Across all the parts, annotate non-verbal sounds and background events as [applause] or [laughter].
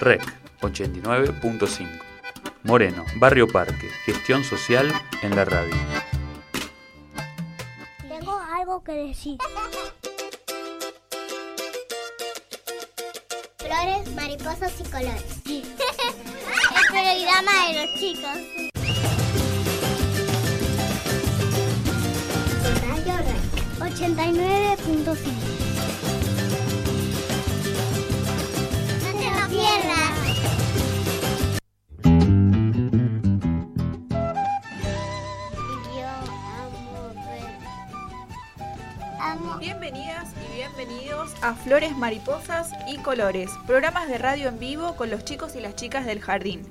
REC 89.5. Moreno, Barrio Parque, gestión social en la radio. Tengo algo que decir. Flores, mariposas y colores. [laughs] El programa de los chicos. Radio Rec 89.5. Flores, Mariposas y Colores, programas de radio en vivo con los chicos y las chicas del jardín.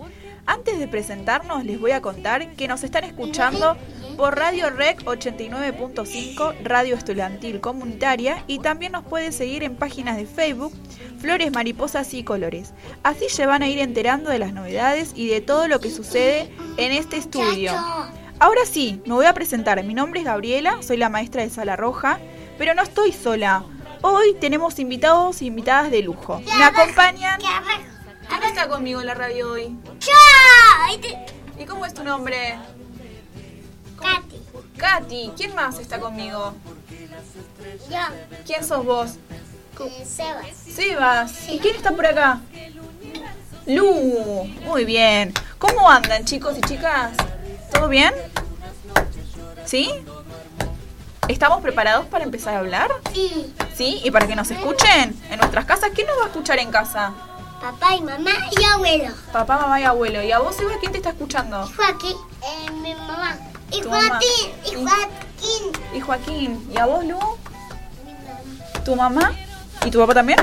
Antes de presentarnos les voy a contar que nos están escuchando por Radio Rec 89.5, Radio Estudiantil Comunitaria y también nos puede seguir en páginas de Facebook Flores, Mariposas y Colores. Así se van a ir enterando de las novedades y de todo lo que sucede en este estudio. Ahora sí, me voy a presentar. Mi nombre es Gabriela, soy la maestra de Sala Roja, pero no estoy sola. Hoy tenemos invitados y invitadas de lujo. Me acompañan. ¿Quién está conmigo en la radio hoy? ¿Y cómo es tu nombre? Katy. Katy. ¿Quién más está conmigo? Yo. ¿Quién sos vos? eh, Sebas. Sebas. ¿Y quién está por acá? Lu. Muy bien. ¿Cómo andan chicos y chicas? ¿Todo bien? ¿Sí? ¿Estamos preparados para empezar a hablar? Sí. ¿Sí? ¿Y para que nos escuchen en nuestras casas? ¿Quién nos va a escuchar en casa? Papá y mamá y abuelo. Papá, mamá y abuelo. ¿Y a vos, Eva, quién te está escuchando? Joaquín. Eh, mi mamá. Y. Joaquín. Y Joaquín. Y Joaquín. ¿Y a vos, Lu? Mi mamá. ¿Tu mamá? ¿Y tu papá también?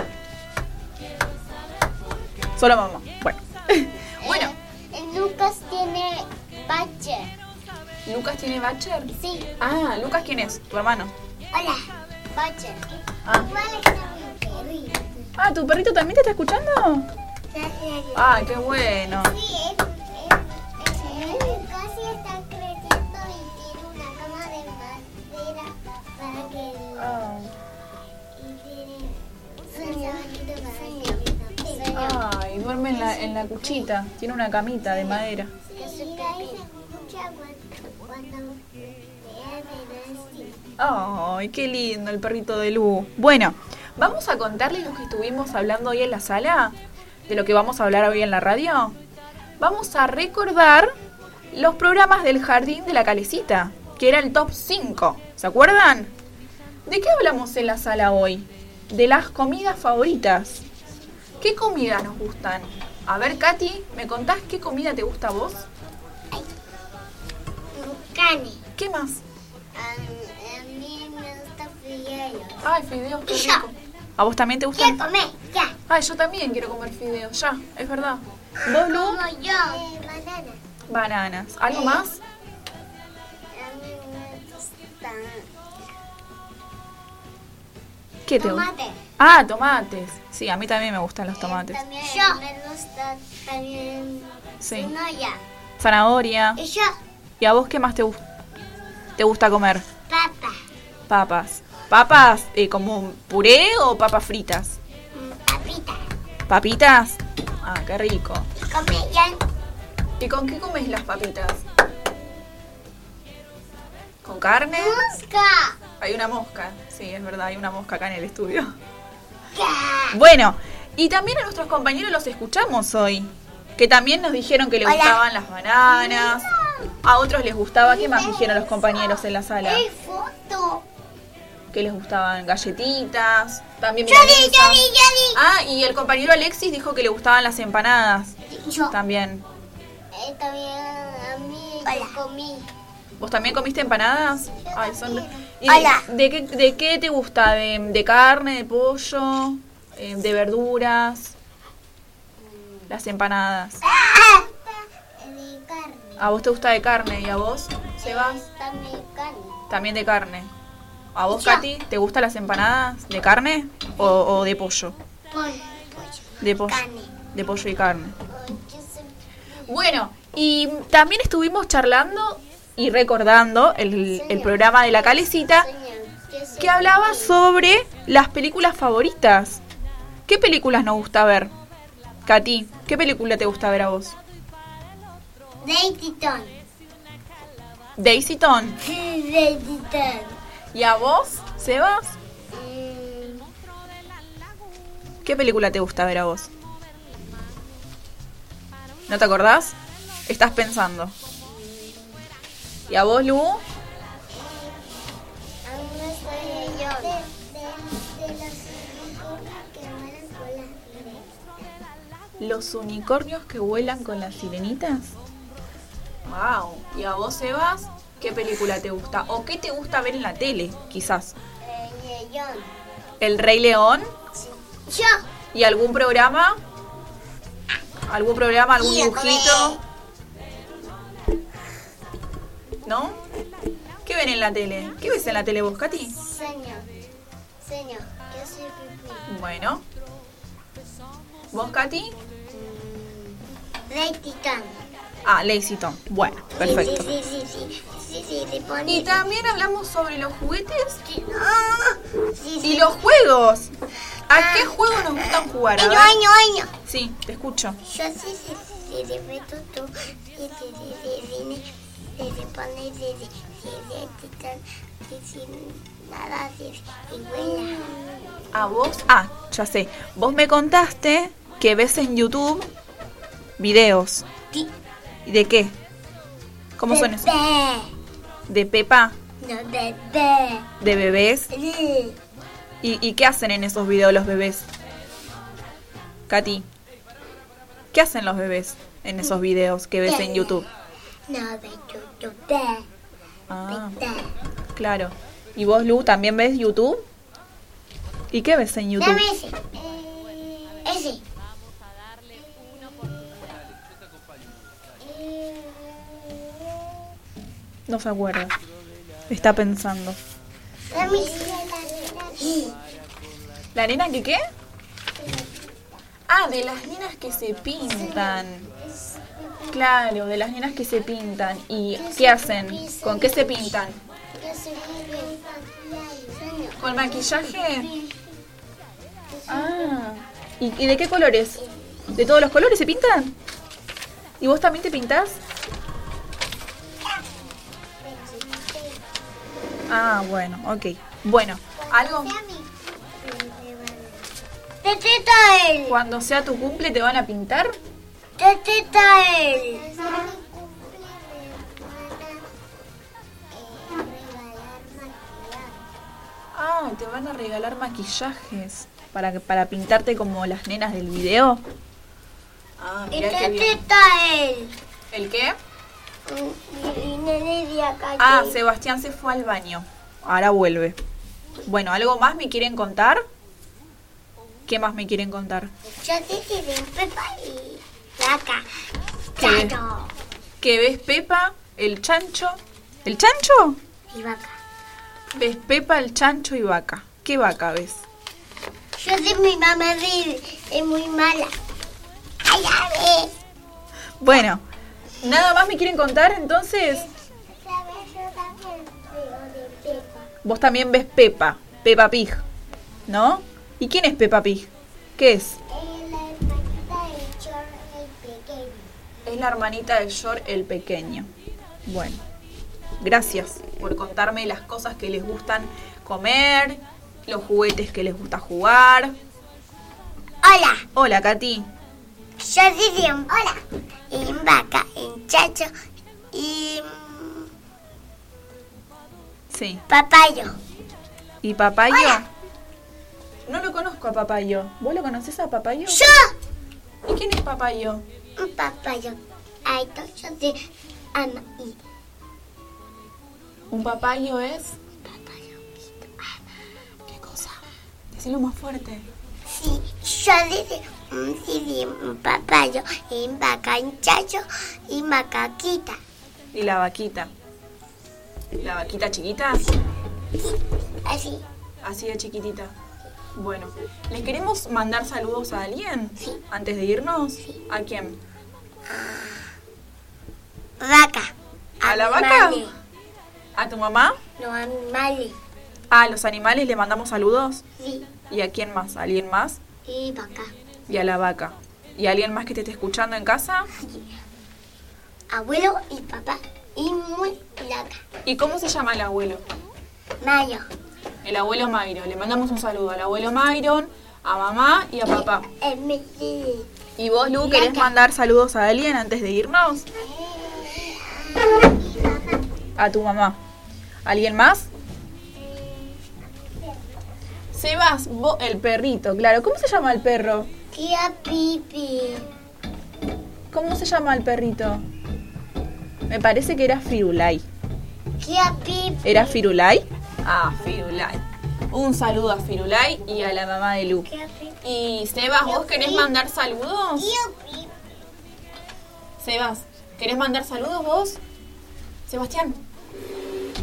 Solo mamá. Bueno. [laughs] bueno. Eh, Lucas tiene bache. ¿Lucas tiene Bacher? Sí. Ah, ¿Lucas quién es? ¿Tu hermano? Hola. Bache. Ah. Ah, ¿tu perrito también te está escuchando? Ah, qué bueno. Sí, está creciendo y tiene una cama de madera para que Ah. Ay, duerme en la, en la cuchita. Tiene una camita de madera. se ahí se escucha Ay, qué lindo el perrito de Lu. Bueno, vamos a contarles lo que estuvimos hablando hoy en la sala, de lo que vamos a hablar hoy en la radio. Vamos a recordar los programas del Jardín de la Calecita, que era el top 5. ¿Se acuerdan? ¿De qué hablamos en la sala hoy? De las comidas favoritas. ¿Qué comidas nos gustan? A ver, Katy, ¿me contás qué comida te gusta a vos? Cane. ¿Qué más? Ay, fideos, qué Y yo. rico. ¿A vos también te gustan? Quiero comer, ya. Ay, yo también quiero comer fideos, ya, es verdad. ¿Vos, Lu? Como yo. Eh, banana. Bananas. ¿Algo más? A mí me gusta ¿Qué te gusta? tomate. Ah, tomates. Sí, a mí también me gustan los tomates. También yo. me gusta también Sí. cebolla. Zanahoria. Y yo, ¿Y a vos qué más te, te gusta comer? papa. Papas. ¿Papas eh, como puré o papas fritas? Mm, Papita. ¿Papitas? Ah, qué rico. ¿Y con qué comes las papitas? ¿Con carne? Mosca. Hay una mosca. Sí, es verdad, hay una mosca acá en el estudio. Ya. Bueno, y también a nuestros compañeros los escuchamos hoy. Que también nos dijeron que les Hola. gustaban las bananas. A otros les gustaba, ¿qué más dijeron los compañeros en la sala? ¡Ey, foto! Que les gustaban galletitas, también Yo di, milanesa. yo di, yo Ah, y el compañero Alexis dijo que le gustaban las empanadas. Yo. también. Eh, también a mí yo comí. ¿Vos también comiste empanadas? Ay, son... ¿Y Hola. de, qué, ¿De qué te gusta? ¿De, de carne, de pollo, eh, de verduras? Las empanadas. De carne. ¿A vos te gusta de carne y a vos, Sebas? También carne. También de carne. ¿A vos. Katy, te gustan las empanadas de carne o, o de pollo? Pollo. De pollo. Carne. De pollo y carne. Bueno, y también estuvimos charlando y recordando el, el programa de la calecita que hablaba sobre las películas favoritas. ¿Qué películas nos gusta ver? Katy, ¿qué película te gusta ver a vos? Dayton. Daisy Ton. Dayton. [laughs] ¿Y a vos, Sebas? ¿Qué película te gusta ver a vos? ¿No te acordás? Estás pensando. ¿Y a vos, Lu? los unicornios que vuelan con las sirenas. ¿Los unicornios que vuelan con las sirenitas? Wow. ¿Y a vos, Sebas? ¿Qué película te gusta? ¿O qué te gusta ver en la tele, quizás? Eh, John. ¿El Rey León? Yo. ¿Y algún programa? ¿Algún programa, algún dibujito? ¿No? ¿Qué ven en la tele? ¿Qué ves en la tele vos, Katy? Señor. Señor. Yo soy pipí. Bueno. ¿Vos, Katy? Ah, Lazy Tom. Bueno, perfecto. Sí, sí, sí, sí. Sí, pone- Y también hablamos sobre los juguetes Sí, ah, sí, sí. y los juegos. ¿A qué juegos nos gustan jugar? Año, año, año. Sí, te escucho. Yo sí, sí, sí, sí, tú. Sí, sí. ¿A vos? Ah, ya sé. Vos me contaste que ves en YouTube videos. ¿Y de qué? ¿Cómo son esos? ¿De Pepa? No, bebé. ¿De bebés? Sí. ¿Y, y qué hacen en esos videos los bebés? Katy, ¿qué hacen los bebés en esos videos que ves en YouTube? No, de YouTube. Ah, claro. ¿Y vos, Lu, también ves YouTube? ¿Y qué ves en YouTube? Dame ese. Ese. No se acuerda. Está pensando. ¿La nena que qué? Ah, de las nenas que se pintan. Claro, de las nenas que se pintan. ¿Y qué hacen? ¿Con qué se pintan? ¿Con maquillaje? Ah. ¿Y, y de qué colores? ¿De todos los colores se pintan? ¿Y vos también te pintás? Ah, bueno, ok. Bueno, algo. Tetita él. Cuando sea tu cumple te van a pintar. Tetita él. Ah, te van a regalar maquillajes para que para pintarte como las nenas del video. Ah, Y mirá qué bien. él. ¿El qué? Ah, Sebastián se fue al baño. Ahora vuelve. Bueno, ¿algo más me quieren contar? ¿Qué más me quieren contar? Yo sí bien Pepa y vaca. ¿Qué? ¿Que ves Pepa, el chancho? ¿El chancho? Y vaca. Ves Pepa, el chancho y vaca. ¿Qué vaca ves? Yo sé mi mamá es muy mala. Ay, a ver. Bueno, ¿nada más me quieren contar entonces? ¿Sabes? Yo también veo de Pepa. Vos también ves Pepa, Pepa Pig, ¿no? ¿Y quién es Pepa Pig? ¿Qué es? Es la hermanita de George el pequeño. Es la hermanita de George el pequeño. Bueno, gracias por contarme las cosas que les gustan comer, los juguetes que les gusta jugar. Hola, Hola, Katy. Yo soy en Hola. En vaca, en chacho y Sí. papayo. ¿Y Papayo? Hola. No lo conozco a Papayo. ¿Vos lo conocés a Papayo? Yo, ¿Y quién es Papayo? un papayo. Ay, no, yo soy ama y Un papayo es... papayo. ¿Qué cosa? Decilo más fuerte. Sí, yo un sí, un papayo en chacho y macaquita. ¿Y la vaquita? ¿La vaquita chiquita? Así. Así de chiquitita. Bueno, ¿les queremos mandar saludos a alguien? Sí. Antes de irnos. ¿A quién? Vaca. ¿A la vaca? ¿A tu mamá? Los animales. ¿A los animales le mandamos saludos? Sí. ¿Y a quién más? ¿A alguien más? Y vaca. Y a la vaca. ¿Y alguien más que te esté escuchando en casa? Abuelo y papá. Y muy loca. ¿Y cómo se llama el abuelo? Mayo. El abuelo Myron. Le mandamos un saludo al abuelo Myron, a mamá y a papá. El Mercedes. ¿Y vos, Lu, querés mandar saludos a alguien antes de irnos? A tu mamá. ¿Alguien más? Sebas, vos, el perrito, claro. ¿Cómo se llama el perro? Tía Pipi. ¿Cómo se llama el perrito? Me parece que era Firulai. Tía Pipi. ¿Era Firulai? Ah, Firulai. Un saludo a Firulai y a la mamá de Lu. Y Sebas, ¿vos querés mandar saludos? Sebas, ¿querés mandar saludos vos? Sebastián,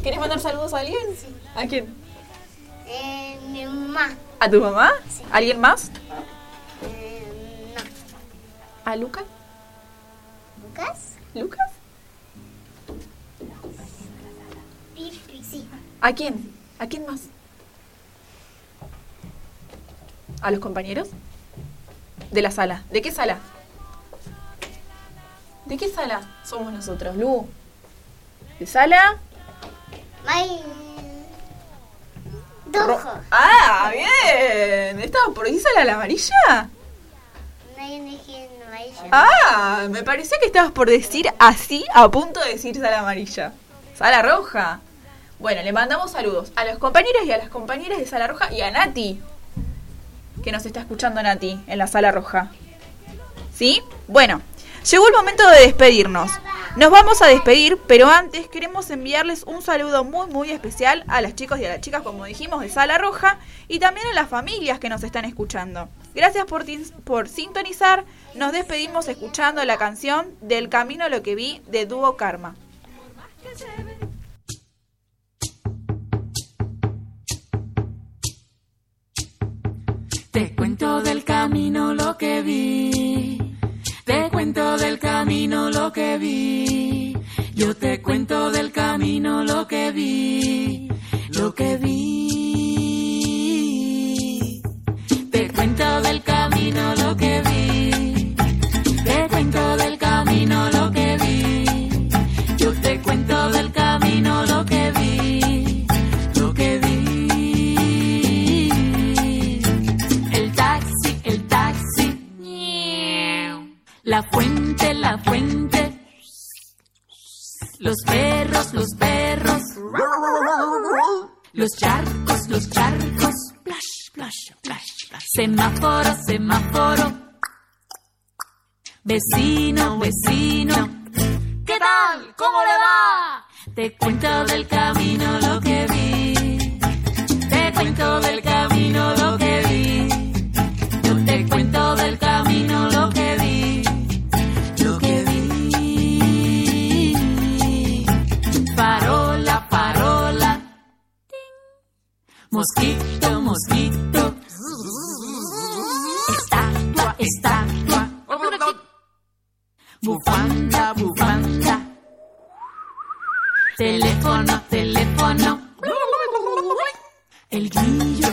¿querés mandar saludos a alguien? ¿A quién? Eh, mi mamá. ¿A tu mamá? ¿Alguien más? ¿A Luca? ¿Lucas? ¿Lucas? Sí. ¿A quién? ¿A quién más? ¿A los compañeros? De la sala. ¿De qué sala? ¿De qué sala somos nosotros, Lu? ¿De sala? May. Ro- Dojo. ¡Ah, bien! ¿Estaba por ahí sala la amarilla? No hay. Ah, me parecía que estabas por decir así, a punto de decir sala amarilla. Sala roja. Bueno, le mandamos saludos a los compañeros y a las compañeras de sala roja y a Nati, que nos está escuchando Nati en la sala roja. ¿Sí? Bueno, llegó el momento de despedirnos. Nos vamos a despedir, pero antes queremos enviarles un saludo muy muy especial a los chicos y a las chicas, como dijimos, de Sala Roja y también a las familias que nos están escuchando. Gracias por, por sintonizar. Nos despedimos escuchando la canción Del Camino lo que vi de Dúo Karma. Te cuento del camino lo que vi. Te cuento del camino lo que vi. Yo te cuento del camino lo que vi. Lo que vi. La fuente, la fuente. Los perros, los perros. Los charcos, los charcos. Splash, splash. Semáforo, semáforo. Vecino, vecino. ¿Qué tal? ¿Cómo le va? Te cuento del camino lo que vi. Te cuento del camino lo que vi. Yo te cuento del camino lo que vi. Lo que vi. Farola. Ting. Mosquito, mosquito. Estatua. Bufanda, bufanda. Teléfono, teléfono. El grillo.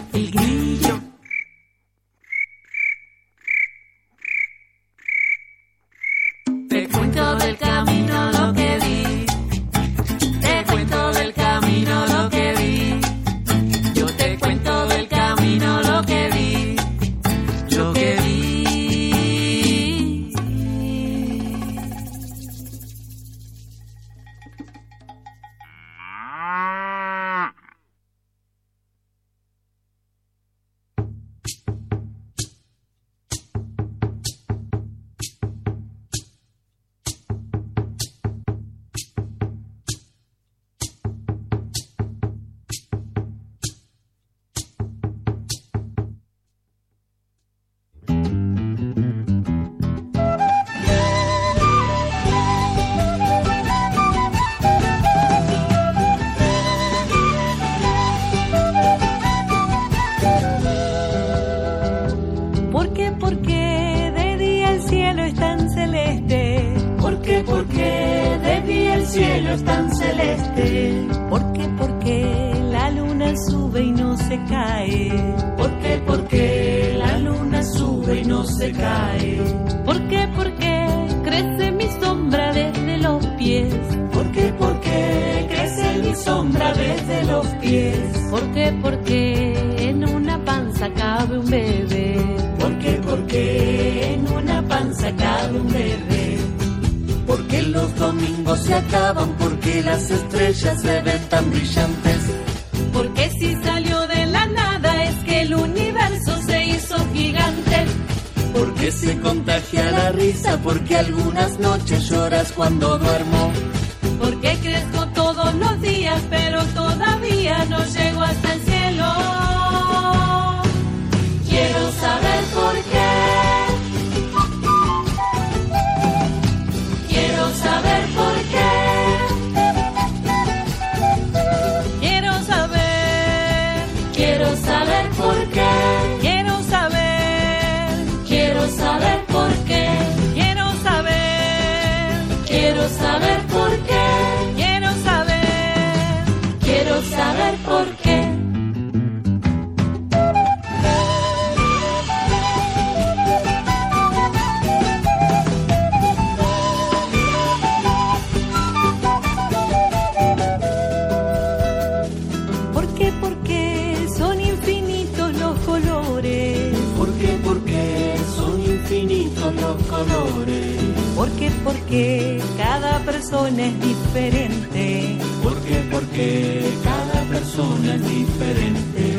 Porque cada persona es diferente. ¿Por qué? Porque cada persona es diferente.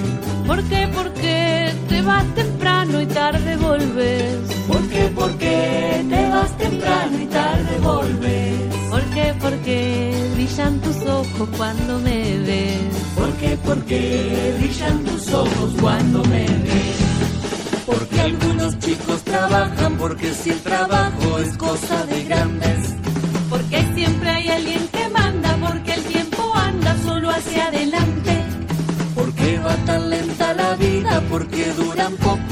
¿Por qué? Porque te vas temprano y tarde volves. ¿Por qué? Porque te vas temprano y tarde volves. ¿Por qué? Porque brillan tus ojos cuando me ves. ¿Por qué? Porque brillan tus ojos cuando me ves. Porque algunos chicos trabajan, porque si el trabajo es cosa de grandes. Porque siempre hay alguien que manda, porque el tiempo anda solo hacia adelante. Porque va tan lenta la vida, porque duran poco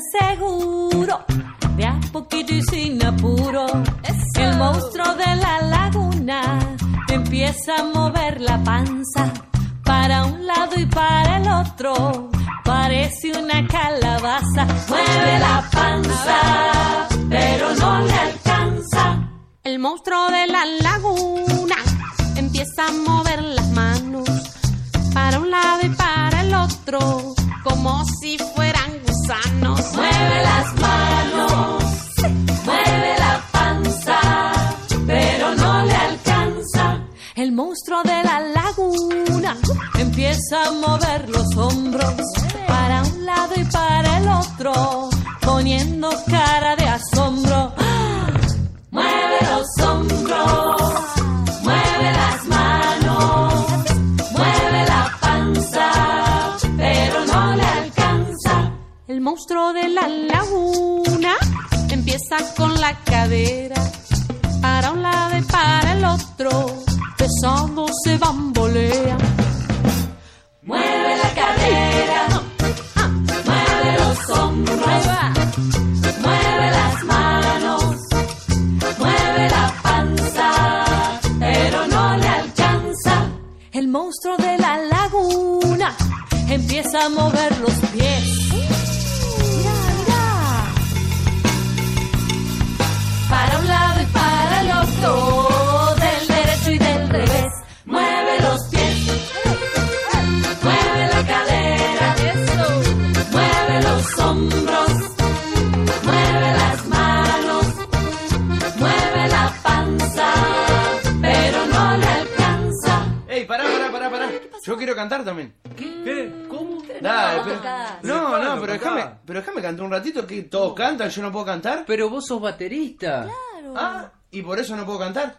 seguro, de a poquito y sin apuro. El monstruo de la laguna empieza a mover la panza para un lado y para el otro. Parece una calabaza, mueve la panza, pero no le alcanza. El monstruo de la laguna empieza a mover las manos para un lado y para el otro, como si fueran Mueve las manos, mueve la panza, pero no le alcanza. El monstruo de la laguna empieza a mover los hombros para un lado y para el otro, poniendo cara de la laguna empieza con la cadera para un lado y para el otro, pesado se bambolea. Mueve la cadera, mueve los hombros, mueve las manos, mueve la panza, pero no le alcanza. El monstruo de la laguna empieza a mover los pies Yo quiero cantar también. ¿Qué? ¿Cómo? Dale, no pero- tocás. no, Claro, no, pero tocá. déjame, pero déjame cantar un ratito que todos cantan, yo no puedo cantar. Pero vos sos baterista. Ah, y por eso no puedo cantar.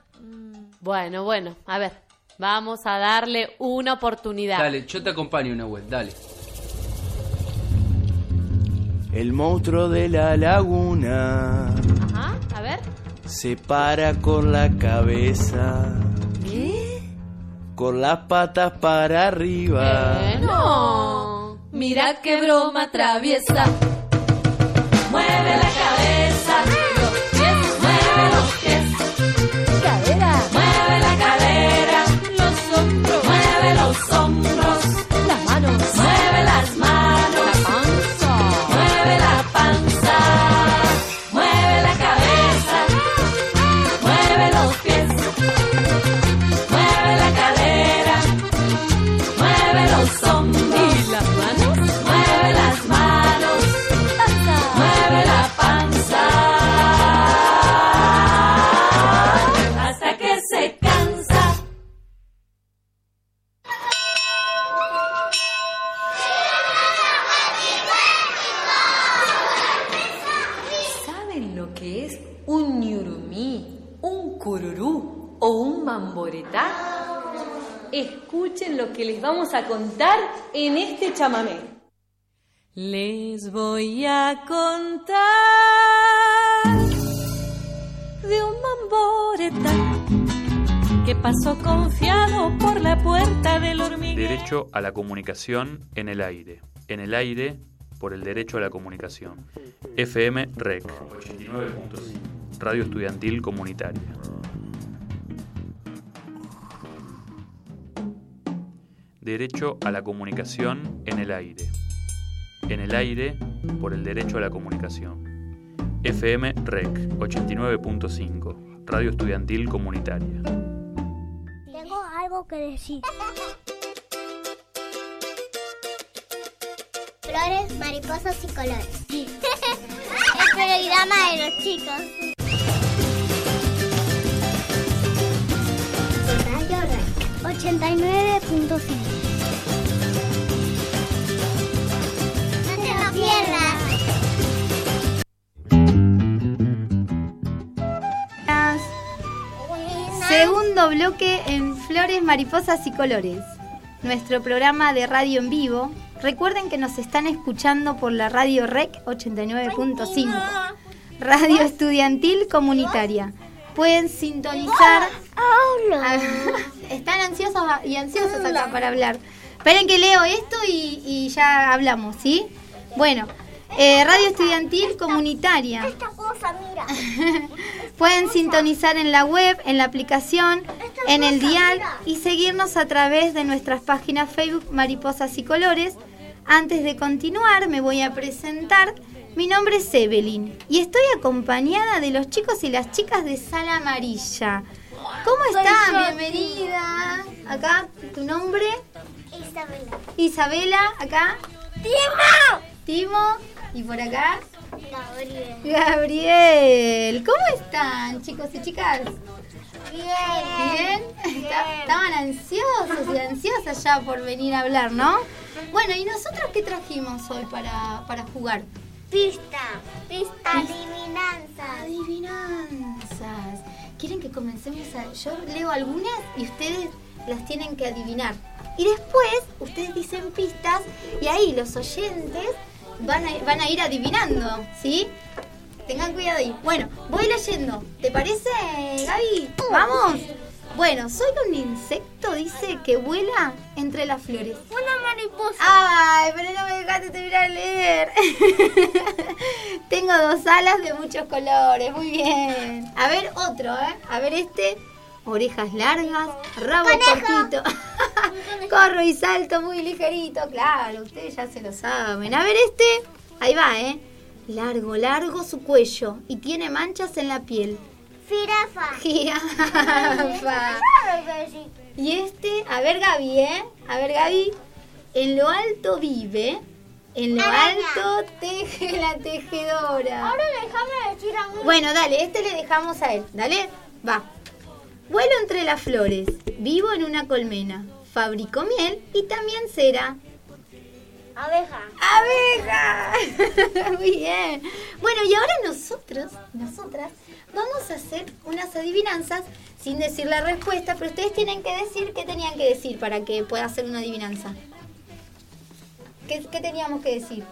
Bueno, bueno, a ver, vamos a darle una oportunidad. Dale, yo te acompaño, Nahuel, dale. El monstruo de la laguna Ajá, a ver. se para con la cabeza, con las patas para arriba. No, mira qué broma traviesa. Mueve la cabeza, Escuchen lo que les vamos a contar en este chamamé. Les voy a contar de un mamboretá que pasó confiado por la puerta del hormiguero. Derecho a la comunicación en el aire. En el aire por el derecho a la comunicación. FM REC 89.5. Radio Estudiantil Comunitaria. Derecho a la comunicación en el aire. En el aire por el derecho a la comunicación. FM REC 89.5. Radio Estudiantil Comunitaria. Tengo algo que decir. Flores, mariposas y colores. [laughs] El programa de los chicos. 89.5. No te lo pierdas. Segundo bloque en Flores, Mariposas y Colores. Nuestro programa de radio en vivo. Recuerden que nos están escuchando por la radio REC 89.5. Radio Estudiantil Comunitaria. Pueden sintonizar. Ah, [laughs] Están ansiosos y ansiosos acá para hablar. Esperen que leo esto y, y ya hablamos, ¿sí? Bueno, eh, Radio Estudiantil Comunitaria. Esta cosa, mira. [laughs] Pueden sintonizar en la web, en la aplicación, en el dial y seguirnos a través de nuestras páginas Facebook Mariposas y Colores. Antes de continuar, me voy a presentar. Mi nombre es Evelyn y estoy acompañada de los chicos y las chicas de Sala Amarilla. ¿Cómo están? Bienvenida. Acá, tu nombre, Isabela. Isabela. Acá, ¡Timo! Timo. Y por acá, Gabriel. Gabriel. ¿Cómo están, chicos y chicas? Bien. Bien, estaban ansiosos y ansiosas ya por venir a hablar, ¿no? Bueno, ¿y nosotros qué trajimos hoy para, para jugar? Pista. Pista. Adivinanza. Adivinanzas. ¿Quieren que comencemos a...? Yo leo algunas y ustedes las tienen que adivinar. Y después ustedes dicen pistas y ahí los oyentes van a, van a ir adivinando, ¿sí? Tengan cuidado ahí. Bueno, voy leyendo. ¿Te parece, Gaby? ¿Vamos? Bueno, soy un insecto, dice, que vuela entre las flores. Una mariposa. Ay, pero no me dejaste terminar de leer. [laughs] Tengo dos alas de muchos colores, muy bien. A ver otro, ¿eh? A ver este. Orejas largas, rabo cortito. [laughs] Corro y salto muy ligerito, claro, ustedes ya se lo saben. A ver este. Ahí va, ¿eh? Largo, largo su cuello y tiene manchas en la piel. Jirafa. [laughs] Jirafa. Y este, a ver Gaby, ¿eh? A ver Gaby, en lo alto vive, En lo Araña. alto teje la tejedora. Ahora déjame decir a mí. Bueno, dale, este le dejamos a él. Dale, va. Vuelo entre las flores, vivo en una colmena, fabrico miel y también cera. Abeja. ¡Abeja! [laughs] Muy bien. Bueno, y ahora nosotros, nosotras, vamos a hacer unas adivinanzas sin decir la respuesta, pero ustedes tienen que decir qué tenían que decir para que pueda hacer una adivinanza. ¿Qué, qué teníamos que decir?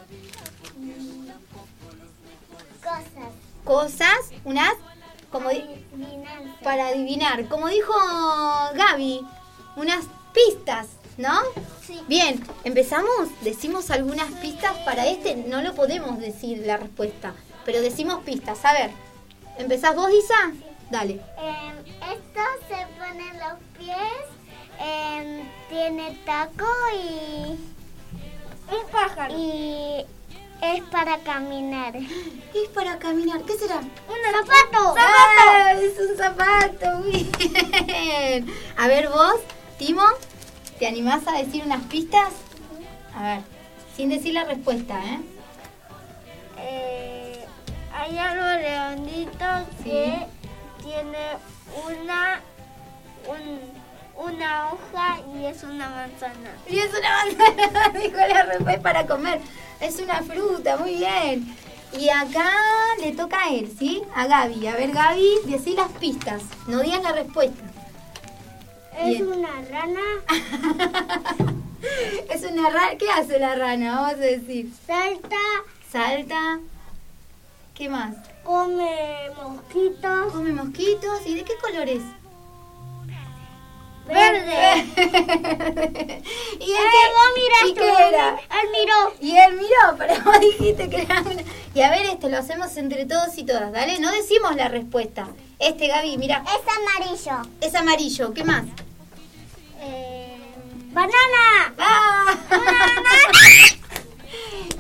Cosas. Cosas, unas, como para adivinar. Como dijo Gaby, unas pistas, ¿no? Sí. Bien, empezamos, decimos algunas pistas para este, no lo podemos decir la respuesta, pero decimos pistas. A ver, ¿empezás vos, Isa? Dale. Em, esto se pone en los pies. em, tiene taco y. Un pájaro. Y es para caminar. Es para caminar, ¿qué será? ¡Un zapato! ¡Ah, es un zapato, bien. A ver vos, Timo, ¿te animás a decir unas pistas? A ver, sin decir la respuesta, ¿eh? Eh, hay algo redondito Sí. que tiene una un- una hoja y es una manzana. Y es una manzana, [laughs] dijo la respuesta para comer. Es una fruta, muy bien. Y acá le toca a él, ¿sí? A Gaby. A ver, Gaby, decí las pistas. No digas la respuesta. Es Bien. una rana, [laughs] es una rana. ¿Qué hace la rana? Vamos a decir. salta, Salta. ¿Qué más? come mosquitos, Come mosquitos. ¿Y de qué color es? verde. [laughs] ¿Y ¡Eh, vos qué, miraste! ¿y qué era? Él miró. Y él miró, [laughs] pero vos dijiste que era una... Y a ver, este lo hacemos entre todos y todas, ¿dale? No decimos la respuesta. Este, Gaby, mira, Es amarillo. es amarillo. ¿Qué más? Eh, banana. ¡Ah! [laughs]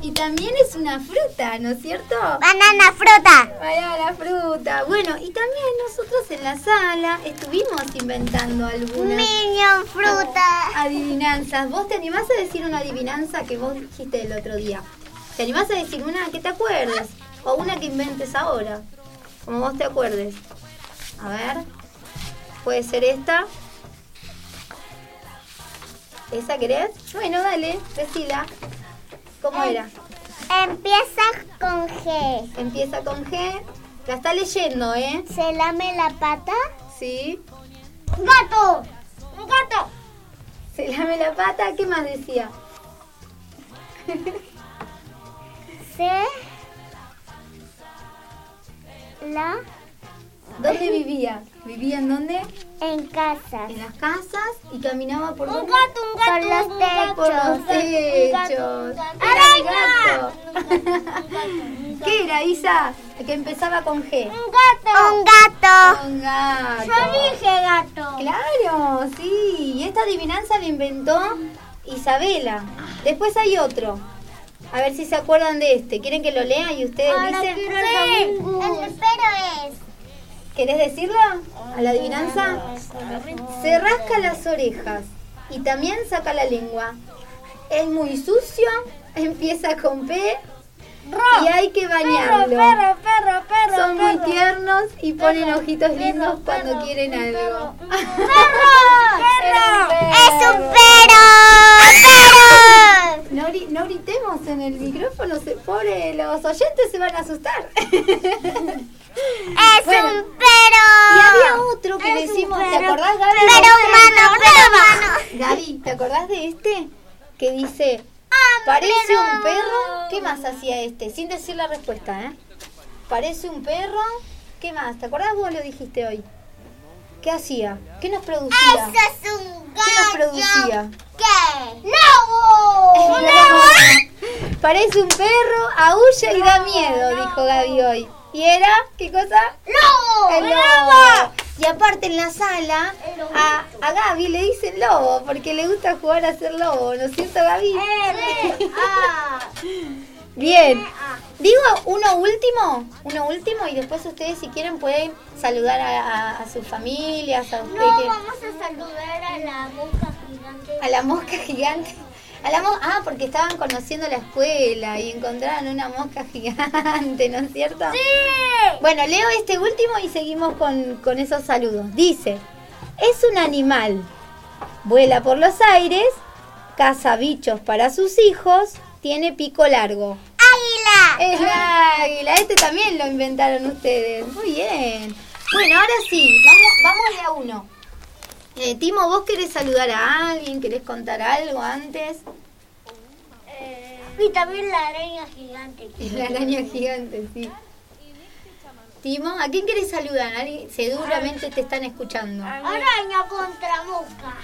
y también es una fruta, ¿no es cierto? Banana fruta. Vaya la fruta. Bueno, y también nosotros en la sala estuvimos inventando algunas Minion fruta. adivinanzas. ¿Vos te animás a decir una adivinanza que vos dijiste el otro día? ¿Te animás a decir una que te acuerdes? O una que inventes ahora, como vos te acuerdes. A ver, puede ser esta. ¿Esa querés? Bueno, dale, decila. ¿Cómo era? Empieza con G. Empieza con G. La está leyendo, ¿eh? Se lame la pata. Sí. Un gato. Un gato. Se lame la pata. ¿Qué más decía? Se [laughs] la ¿Dónde vivía? ¿Vivía en dónde? en casa. En las casas y caminaba por Un dónde? gato, un gato. Por los techos. Por los Un gato, techos. un. ¿Qué era, Isa? Que empezaba con G. Un gato. Un gato. Un gato. Yo dije gato. Claro, sí. Y esta adivinanza la inventó Isabela. Después hay otro. A ver si se acuerdan de este. ¿Quieren que lo lea y ustedes Ahora dicen? quiero el El espero es. ¿Querés decirlo? ¿A la adivinanza? Se rasca las orejas y también saca la lengua. Es muy sucio, empieza con P y hay que bañarlo. Perro, perro, perro. Son muy perro. tiernos y ponen Perro, ojitos perro, lindos cuando perro, quieren perro. algo. [laughs] ¡Perro! Es un perro! No, no gritemos en el micrófono, se, pobre, los oyentes se van a asustar. [laughs] ¡Es Bueno, un perro! Y había otro que Es decimos, ¿te acordás, Gaby? Pero humano, pero humano. Gaby, ¿te acordás de este? Que dice, parece pero- un perro. ¿Qué más hacía este? Sin decir la respuesta, ¿eh? Parece un perro. ¿Qué más? ¿Te acordás vos lo dijiste hoy? ¿Qué hacía? ¿Qué nos producía? ¡Eso es un gallo! ¿Qué nos producía? ¿Qué? ¡Lobo! ¡Un [laughs] lobo! Parece un perro, aúlla y da miedo, dijo Gaby hoy. ¿Y era? ¿Qué cosa? ¡Lobo! El lobo. Y aparte en la sala a, a Gaby le dicen lobo porque le gusta jugar a ser lobo, ¿no es cierto Gaby? R, A. Bien. Digo uno último, uno último y después ustedes si quieren pueden saludar a, a- a sus familias, a usted No, vamos a saludar a la boca gigante. a la mosca gigante. A la ah, porque estaban conociendo la escuela y encontraron una mosca [laughs] gigante, ¿no es cierto? ¡Sí! Bueno, leo este último y seguimos con, con esos saludos. Dice, es un animal, vuela por los aires, caza bichos para sus hijos, tiene pico largo. ¡Águila! Es la águila, este también lo inventaron ustedes. Muy bien. Bueno, ahora sí, vamos, vamos de a uno. Eh, Timo, ¿vos querés saludar a alguien? ¿Querés contar algo antes? Y también la araña gigante. [laughs] La araña gigante, sí. Timo, ¿a quién querés saludar? Alguien- Seguramente te están escuchando. Araña contra mosca.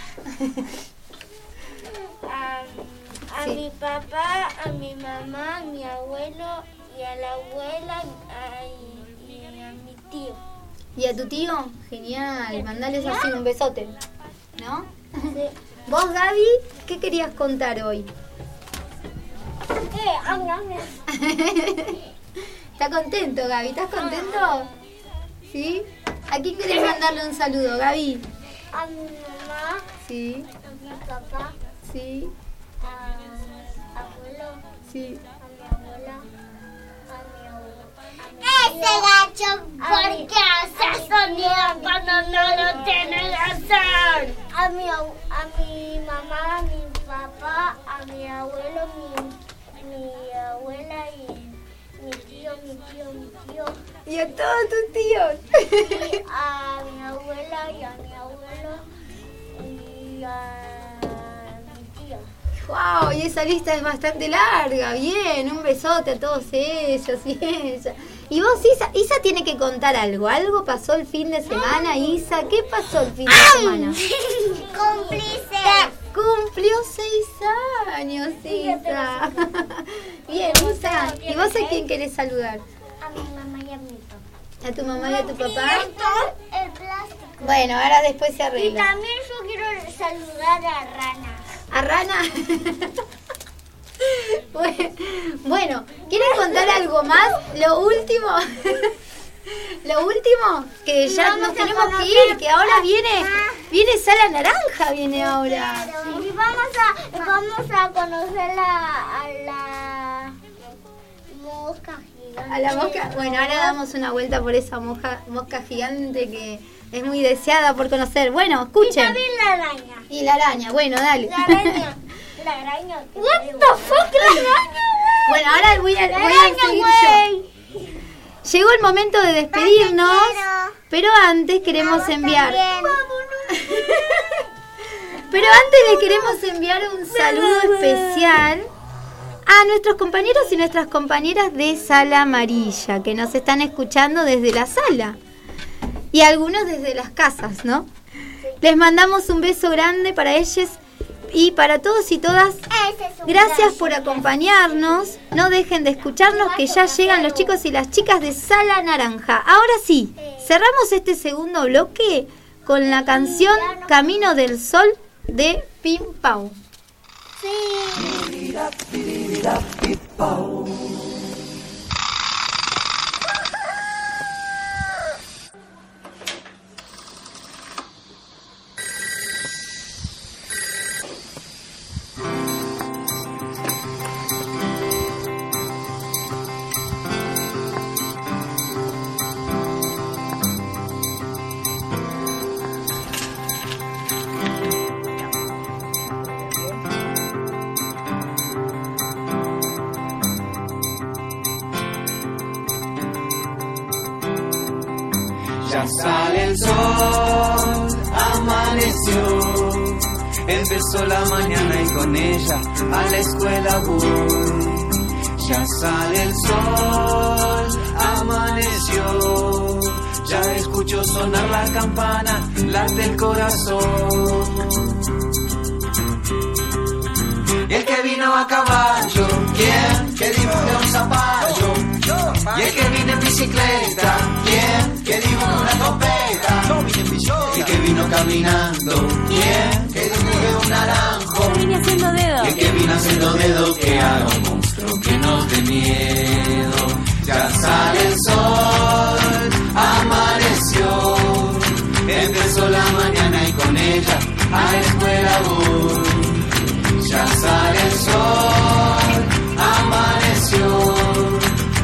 [laughs] a, a Sí. mi papá, a mi mamá, a mi abuelo y a la abuela a- y a mi tío. ¿Y a tu tío? Genial, mandales así un besote. ¿No? Sí. Vos, Gaby, ¿qué querías contar hoy? Am. [laughs] ¿Estás contento, Gaby? ¿Estás contento? ¿Sí? ¿A quién querés mandarle un saludo, Gaby? A mi mamá, Sí, a mi papá, sí, a mi abuelo, sí. a mi abuela, a mi abuelo. Ese gacho, ¿por qué sonido cuando no lo tiene hacer? A mi, a mi mamá, a mi papá, a mi abuelo, mi, mi abuela y mi tío, mi tío, mi tío. Y a todos tus tíos. Y [laughs] a mi abuela y a mi abuelo y a mi tío. ¡Wow! Y esa lista es bastante larga. Bien, un besote a todos ellos y [laughs] ella. Y vos, Isa, Isa tiene que contar algo. ¿Algo pasó el fin de semana, Isa? ¿Qué pasó el fin de semana? [laughs] Cómplice. Cumplió seis años, Isa. [laughs] Bien, Isa. ¿Y vos a quién querés saludar? A mi mamá y a mi papá. ¿A tu mamá y a tu papá? El plástico. Bueno, ahora después se Y arregla. también yo quiero saludar a Rana. ¿A Rana? [laughs] [laughs] Bueno, ¿quieren contar algo más? Lo último, [laughs] lo último, que ya Vamos nos tenemos que ir, que ahora viene, viene Sala Naranja, viene ahora. Y vamos a, vamos a conocer la, a la mosca gigante. A la mosca, bueno, ahora damos una vuelta por esa mosca, mosca gigante que es muy deseada por conocer. Bueno, Y escuchen. también la araña. Y la araña, bueno, dale. La araña. [laughs] La araña. What the fuck, la araña, Bueno, ahora voy a, La voy a araña, seguir yo. Llegó el momento de despedirnos, pero antes queremos enviar. [laughs] Pero antes le queremos enviar un saludo especial a nuestros compañeros y nuestras compañeras de Sala Amarilla, que nos están escuchando desde la sala. Y algunos desde las casas, ¿no? Les mandamos un beso grande para ellos y para todos y todas. Gracias por acompañarnos. No dejen de escucharnos que ya llegan los chicos y las chicas de Sala Naranja. Ahora sí, cerramos este segundo bloque con la canción Camino del Sol de Pim Pau. Sí. Empezó la mañana y con ella a la escuela voy. Ya sale el sol, amaneció. Ya escucho sonar la campana, late el corazón. Y el que vino a caballo, ¿quién? Que dibuje un zapallo. Y el que vino en bicicleta, ¿quién? Que dibuje una trompeta y que vino caminando. ¿Quién? Que dibuje un naranjo. Que vine haciendo dedo. Que vino haciendo dedo que haga un monstruo que nos dé miedo. Ya sale el sol, amaneció. Empezó la mañana y con ella a la escuela voy. Ya sale el sol, amaneció.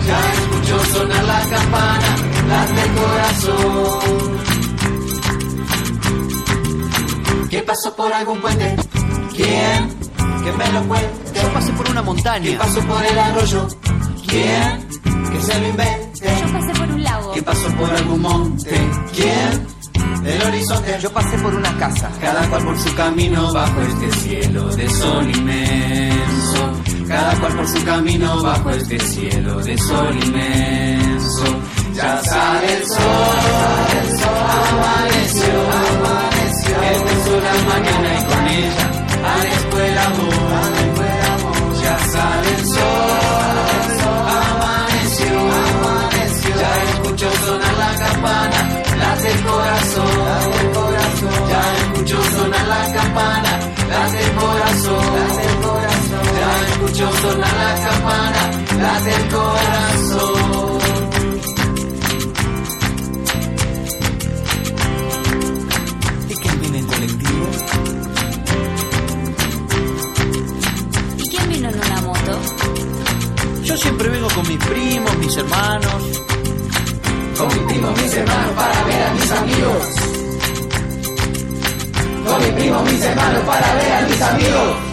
Ya escuchó sonar la campana, las del corazón. Pasó por algún puente? ¿Quién? Que me lo cuente. Yo pasé por una montaña. ¿Qué pasó por el arroyo? ¿Quién? Que se lo invente. Yo pasé por un lago. ¿Qué pasó por algún monte? ¿Quién? Del horizonte. Yo pasé por una casa. Cada cual por su camino bajo este cielo de sol inmenso. Cada cual por su camino bajo este cielo de sol inmenso. Ya sale el sol, el sol amaneció, amaneció. Mañana y con ella a la escuela voy. Ya sale el sol, amaneció, amaneció. Ya escucho sonar la campana, late el corazón, late el corazón. Ya escucho sonar la campana, late el corazón, late el corazón. Ya escucho sonar la campana, late el corazón. Yo siempre vengo con mis primos, mis hermanos. Con mi primo, mis hermanos para ver a mis amigos. Con mi primo, mis hermanos para ver a mis amigos.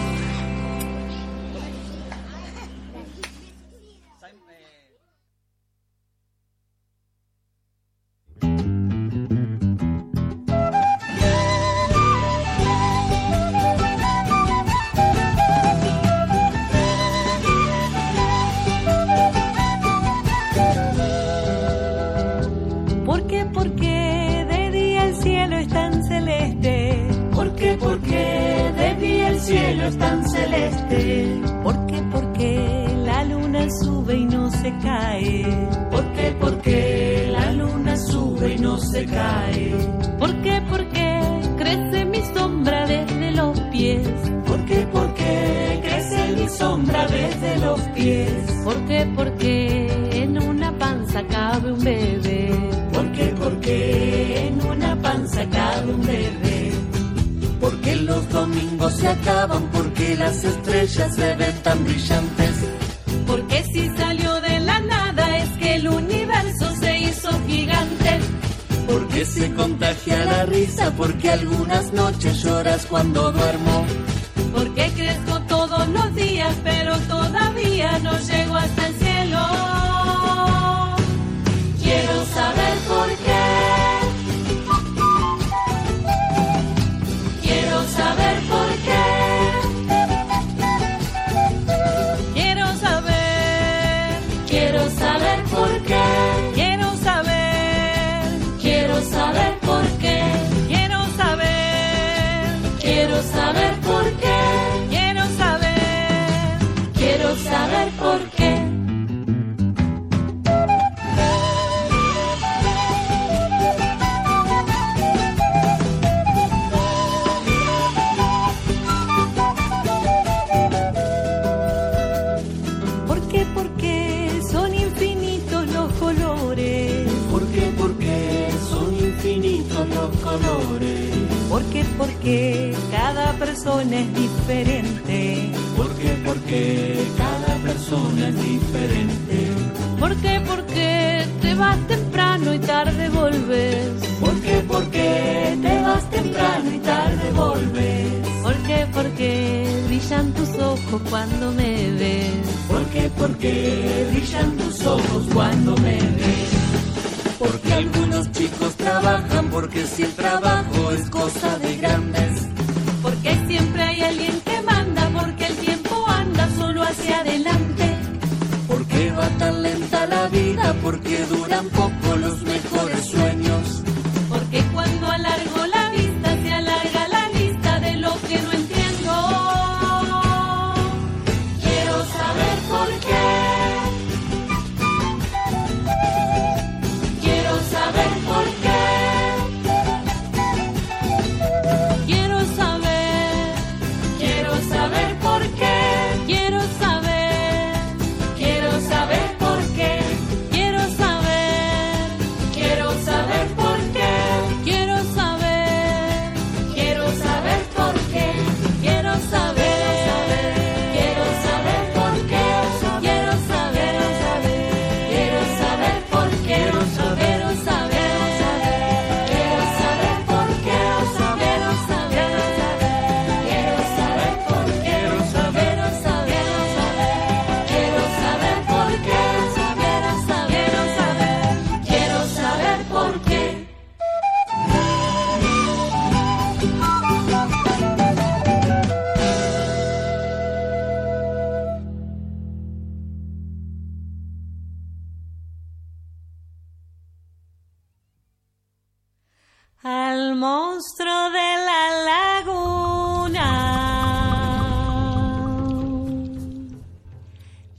Porque se contagia la risa, porque algunas noches lloras cuando duermo. Porque crezco todos los días, pero todavía no llego hasta el cielo. Porque cada persona es diferente. ¿Por qué? Porque cada persona es diferente. ¿Por qué? Porque te vas temprano y tarde volves. ¿Por qué? Porque te vas temprano y tarde volves. ¿Por qué? Porque brillan tus ojos cuando me ves. ¿Por qué? Porque brillan tus ojos cuando me ves. Porque algunos chicos trabajan, porque si el trabajo es cosa de grandes. Porque siempre hay alguien que manda, porque el tiempo anda solo hacia adelante. Porque va tan lenta la vida, porque duran poco los mejores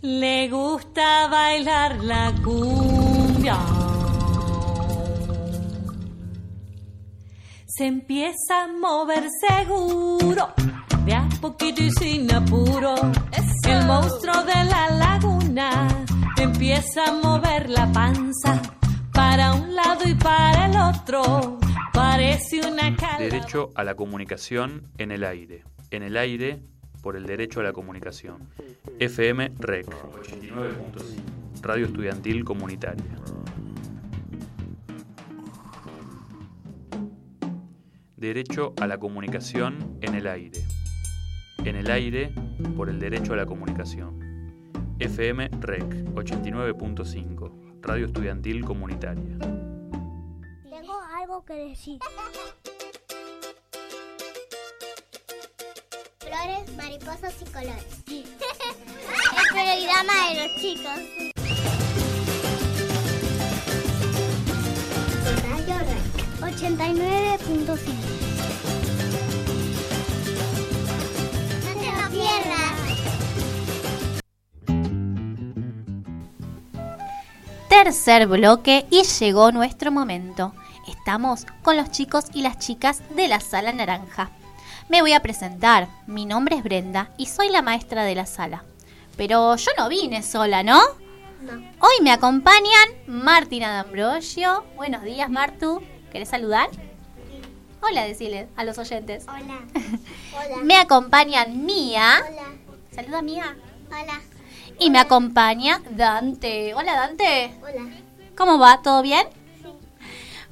Le gusta bailar la cumbia. Se empieza a mover seguro, de a poquito y sin apuro. El monstruo de la laguna empieza a mover la panza para un lado y para el otro. Parece una cala. Derecho a la comunicación en el aire. En el aire por el derecho a la comunicación. FM REC 89.5. Radio Estudiantil Comunitaria. Derecho a la comunicación en el aire. En el aire por el derecho a la comunicación. FM REC 89.5. Radio Estudiantil Comunitaria. Tengo algo que decir. Flores, mariposas y colores. [laughs] El programa de los chicos. Radio Rec 89.5. No te lo pierdas. Tercer bloque y llegó nuestro momento. Estamos con los chicos y las chicas de la sala naranja. Me voy a presentar. Mi nombre es Brenda y soy la maestra de la sala. Pero yo no vine sola, ¿no? No. Hoy me acompañan Martina D'Ambrosio. Buenos días, Martu. ¿Querés saludar? Hola, decirles a los oyentes. Hola. [laughs] Hola. Me acompañan Mía. Hola. Saluda, Mía. Hola. Y me acompaña Dante. Hola, Dante. Hola. ¿Cómo va? ¿Todo bien?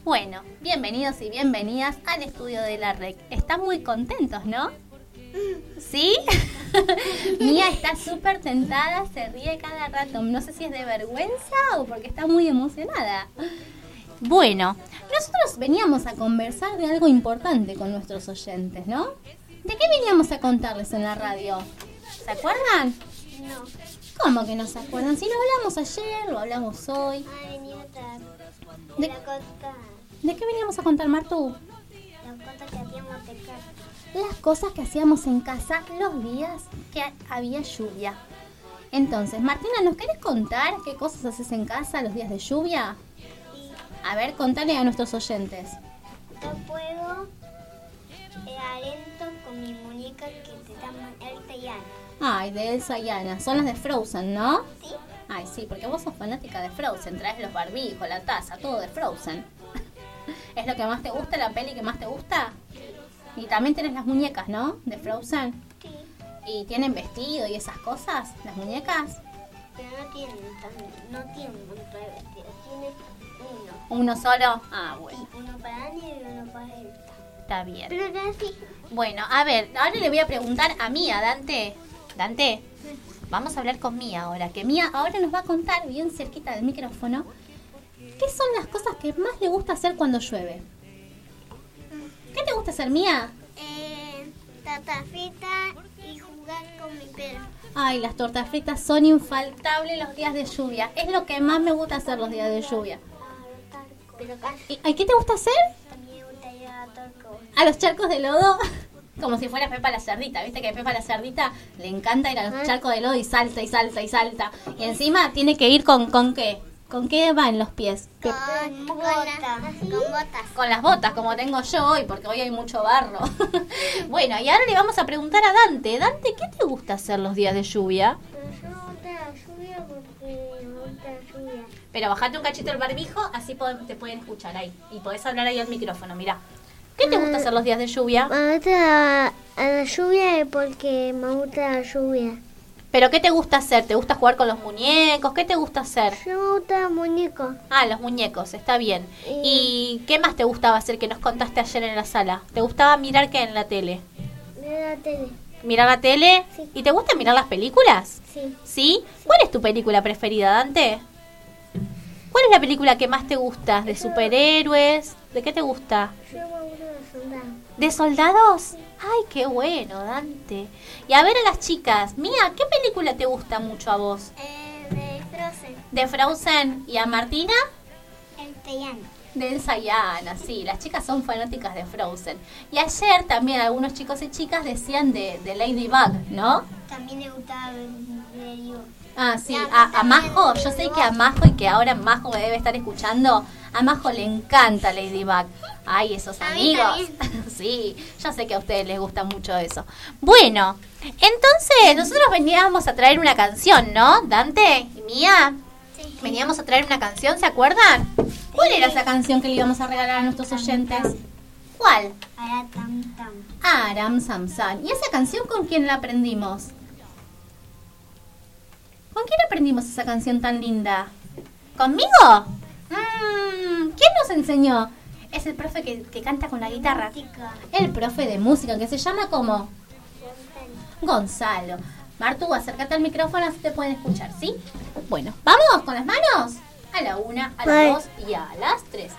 Bueno, bienvenidos y bienvenidas al estudio de la REC. Están muy contentos, ¿no? ¿Sí? [laughs] Mía está súper tentada, se ríe cada rato. No sé si es de vergüenza o porque está muy emocionada. Bueno, nosotros veníamos a conversar de algo importante con nuestros oyentes, ¿no? ¿De qué veníamos a contarles en la radio? ¿Se acuerdan? No. ¿Cómo que no se acuerdan? Si lo hablamos ayer, lo hablamos hoy. Venido otra. ¿De- La. ¿De qué veníamos a contar, Martu? La cosa que hacíamos de casa. las cosas que hacíamos en casa los días que había lluvia. Entonces, Martina, ¿nos querés contar qué cosas haces en casa los días de lluvia? A ver, contale a nuestros oyentes. Yo puedo eh, alento con mi muñeca que se llama Elsa y Ana. Ay, de Elsa y Ana. Son las de Frozen, ¿no? ¿Sí? Ay, sí, porque vos sos fanática de Frozen. Traes los barbijos, la taza, todo de Frozen. ¿Es lo que más te gusta, la peli que más te gusta? Y también tenés las muñecas, ¿no? De Frozen. Sí. ¿Y tienen vestido y esas cosas, las muñecas? Pero no tienen, no tienen un montón de vestidos. Tiene uno. ¿Uno solo? Ah, bueno, Y uno para Ana y uno para Elsa. está bien. Pero así. Bueno, a ver, ahora le voy a preguntar a Mía, Dante. Dante, vamos a hablar con Mía ahora, que Mía ahora nos va a contar bien cerquita del micrófono qué son las cosas que más le gusta hacer cuando llueve. ¿Qué te gusta hacer, Mía? Eh, tata frita y jugar con mi perro. Ay, las tortas fritas son infaltables los días de lluvia. Es lo que más me gusta hacer los días de lluvia. ¿Y qué te gusta hacer? también me gusta ir a Torco. ¿A los charcos de lodo? [laughs] Como si fuera Pepa la cerdita, ¿viste que a Pepa la cerdita le encanta ir a los charcos de lodo y salta y salta y salta? Y encima tiene que ir con, ¿con qué? ¿Con qué va en los pies? Con botas. Con botas. Con las botas, como tengo yo hoy, porque hoy hay mucho barro. [laughs] bueno, y ahora le vamos a preguntar a Dante. Dante, ¿qué te gusta hacer los días de lluvia? Pero yo me gusta la lluvia porque me gusta la lluvia. Pero bajate un cachito el barbijo, así te pueden escuchar ahí. Y podés hablar ahí al micrófono, mirá. ¿Qué te gusta hacer los días de lluvia? Me gusta la, lluvia porque me gusta la lluvia. ¿Pero qué te gusta hacer? ¿Te gusta jugar con los muñecos? ¿Qué te gusta hacer? Yo me gusta muñeco. Ah, los muñecos, está bien. Y- ¿Y qué más te gustaba hacer que nos contaste ayer en la sala? ¿Te gustaba mirar qué en la tele? De la tele. ¿Mirar la tele? Sí. ¿Y te gusta mirar las películas? Sí. ¿Sí? ¿Cuál es tu película preferida, Dante? ¿Cuál es la película que más te gusta? ¿De superhéroes? ¿De qué te gusta? Yo me gusta los soldados. ¿De soldados? Ay, qué bueno, Dante. Y a ver a las chicas. Mía, ¿qué película te gusta mucho a vos? Eh, de Frozen. ¿De Frozen? ¿Y a Martina? El piano. De Elsa y Anna, sí, las chicas son fanáticas de Frozen. Y ayer también algunos chicos y chicas decían de, de Ladybug, ¿no? También le gustaba ver Ah, sí, a, a Majo, yo sé que a Majo y que ahora Majo me debe estar escuchando, a Majo le encanta Ladybug. Ay, esos A mí amigos. [laughs] sí, yo sé que a ustedes les gusta mucho eso. Bueno, entonces nosotros veníamos a traer una canción, ¿no? Dante y Mía. Veníamos a traer una canción, ¿se acuerdan? ¿Cuál era esa canción que le íbamos a regalar a nuestros oyentes? ¿Cuál? Ara tam tam. Aram Samsan. ¿Y esa canción con quién la aprendimos? ¿Con quién aprendimos esa canción tan linda? ¿Conmigo? Mm, ¿Quién nos enseñó? Es el profe que, que canta con la guitarra. El profe de música, que se llama como Gonzalo. Martu, acércate al micrófono así te pueden escuchar, ¿sí? Bueno, ¿vamos con las manos? A la una, a las dos y a las tres.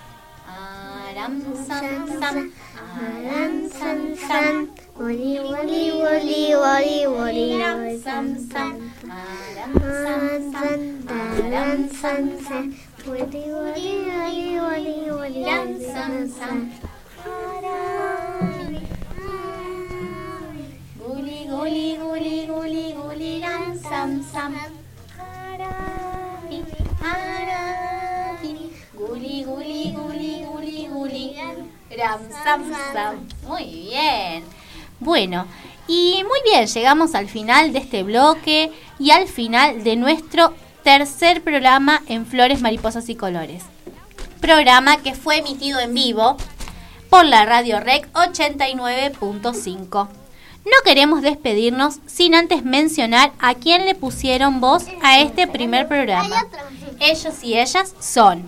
Aram, sam, sam. Aram. Woli woli woli woli woli Aram, sam, sam. Aram san san. Muy bien. Bueno, y muy bien, llegamos al final de este bloque y al final de nuestro tercer programa en Flores, Mariposas y Colores. Programa que fue emitido en vivo por la Radio Rec 89.5. No queremos despedirnos sin antes mencionar a quién le pusieron voz a este primer programa. Ellos y ellas son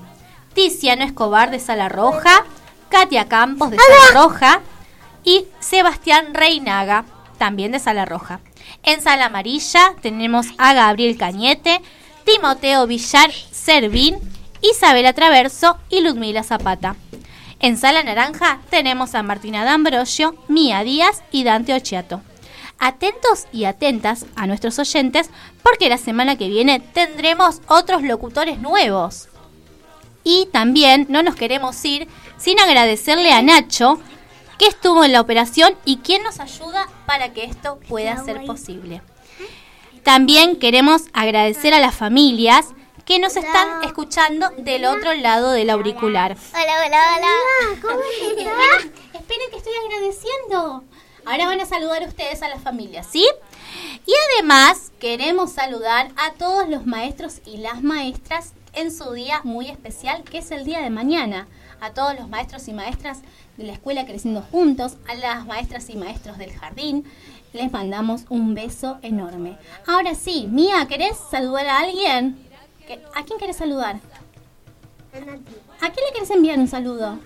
Tiziano Escobar de Sala Roja, Katia Campos de Sala Roja y Sebastián Reinaga, también de Sala Roja. En Sala Amarilla tenemos a Gabriel Cañete, Timoteo Villar Servín, Isabela Traverso y Ludmila Zapata. En Sala Naranja tenemos a Martina D'Ambrosio, Mía Díaz y Dante Ochiato. Atentos y atentas a nuestros oyentes porque la semana que viene tendremos otros locutores nuevos. Y también no nos queremos ir sin agradecerle a Nacho que estuvo en la operación y quien nos ayuda para que esto pueda ser posible. También queremos agradecer a las familias que nos están escuchando del otro lado del auricular. Hola, hola, hola. ¿Cómo [laughs] Esperen, esperen que estoy agradeciendo. Ahora van a saludar ustedes a las familias, ¿sí? Y además queremos saludar a todos los maestros y las maestras en su día muy especial, que es el día de mañana. A todos los maestros y maestras de la escuela Creciendo Juntos, a las maestras y maestros del jardín, les mandamos un beso enorme. Ahora sí, Mía, ¿querés saludar a alguien? ¿Qué- ¿A quién querés saludar? ¿A quién le querés enviar un saludo?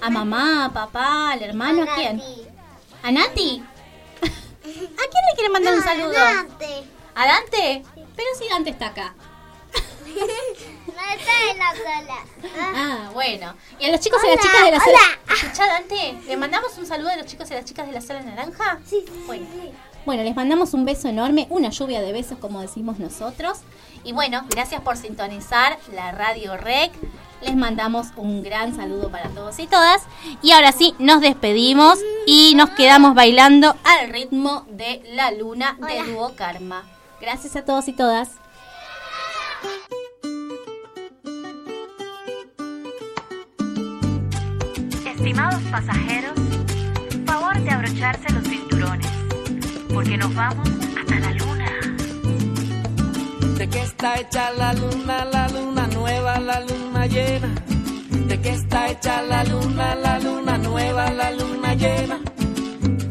¿A mamá, a papá, al hermano? ¿A quién? ¿A Nati? [laughs] ¿A quién le quiere mandar un saludo? Dante. ¿A Dante? Pero si Dante está acá. [laughs] No está en la sala. Ah, bueno. ¿Y a los chicos y las Hola, chicas de la sala? hola. Escuchá, Dante, ¿le mandamos un saludo a los chicos y las chicas de la sala naranja? Sí, Bueno. Bueno, les mandamos un beso enorme, una lluvia de besos como decimos nosotros. Y bueno, gracias por sintonizar la Radio Rec. Les mandamos un gran saludo para todos y todas. Y ahora sí, nos despedimos y nos quedamos bailando al ritmo de la luna de Dúo Karma. Gracias a todos y todas. Estimados pasajeros, favor de abrocharse los cinturones, porque nos vamos hasta la luna. ¿De qué está hecha la luna, la luna nueva, la luna llena? ¿De qué está hecha la luna, la luna nueva, la luna llena?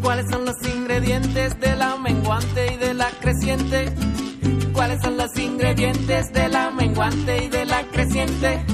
¿Cuáles son los ingredientes de la menguante y de la creciente? ¿Cuáles son los ingredientes de la menguante y de la creciente?